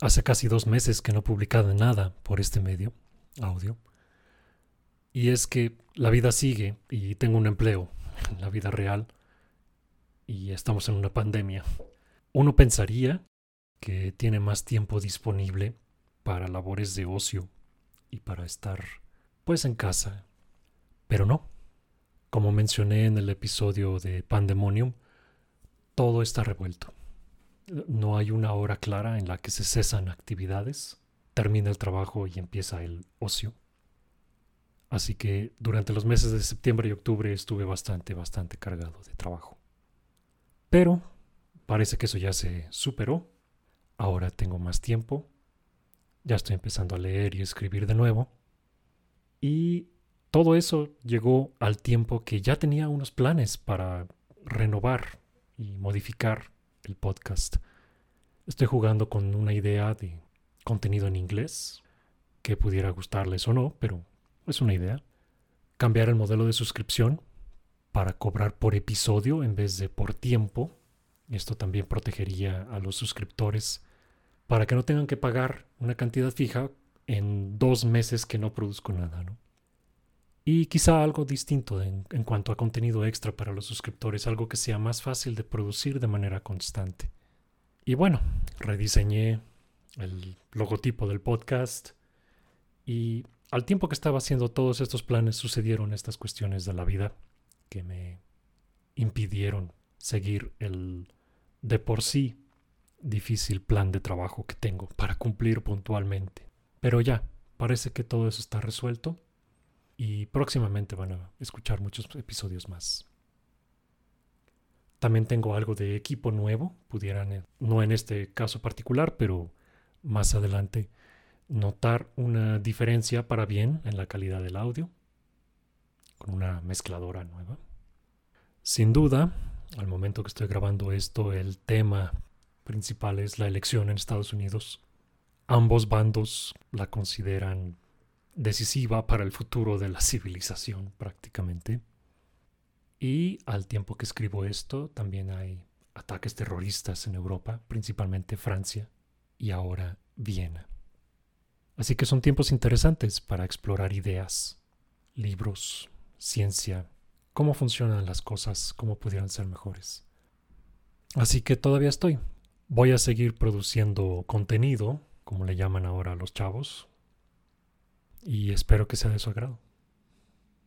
hace casi dos meses que no he publicado nada por este medio, audio. Y es que la vida sigue y tengo un empleo en la vida real y estamos en una pandemia. Uno pensaría que tiene más tiempo disponible para labores de ocio y para estar pues en casa. Pero no. Como mencioné en el episodio de Pandemonium, todo está revuelto. No hay una hora clara en la que se cesan actividades, termina el trabajo y empieza el ocio. Así que durante los meses de septiembre y octubre estuve bastante, bastante cargado de trabajo. Pero parece que eso ya se superó. Ahora tengo más tiempo. Ya estoy empezando a leer y escribir de nuevo. Y todo eso llegó al tiempo que ya tenía unos planes para renovar y modificar el podcast. Estoy jugando con una idea de contenido en inglés que pudiera gustarles o no, pero es una idea. Cambiar el modelo de suscripción para cobrar por episodio en vez de por tiempo. Esto también protegería a los suscriptores para que no tengan que pagar una cantidad fija en dos meses que no produzco nada, ¿no? Y quizá algo distinto en, en, cuanto a contenido extra para los suscriptores, algo que sea más fácil de producir de manera constante. Y bueno, rediseñé el logotipo del podcast y al tiempo que estaba haciendo todos estos planes sucedieron estas cuestiones de la vida que me impidieron seguir el de por sí difícil plan de trabajo que tengo para cumplir puntualmente. Pero ya, parece que todo eso está resuelto y próximamente van a escuchar muchos episodios más. También tengo algo de equipo nuevo, pudieran, eh, no en este caso particular, pero más adelante notar una diferencia para bien en la calidad del audio con una mezcladora nueva. Sin duda, al momento que estoy grabando esto, el tema principal es la elección en Estados Unidos. Ambos bandos la consideran decisiva para el futuro de la civilización prácticamente. Y al tiempo que escribo esto, también hay ataques terroristas en Europa, principalmente Francia y ahora Viena. Así que son tiempos interesantes para explorar ideas, libros, ciencia, cómo funcionan las cosas, cómo pudieran ser mejores. Así que todavía estoy. Voy a seguir produciendo contenido, como le llaman ahora los chavos, y espero que sea de su agrado.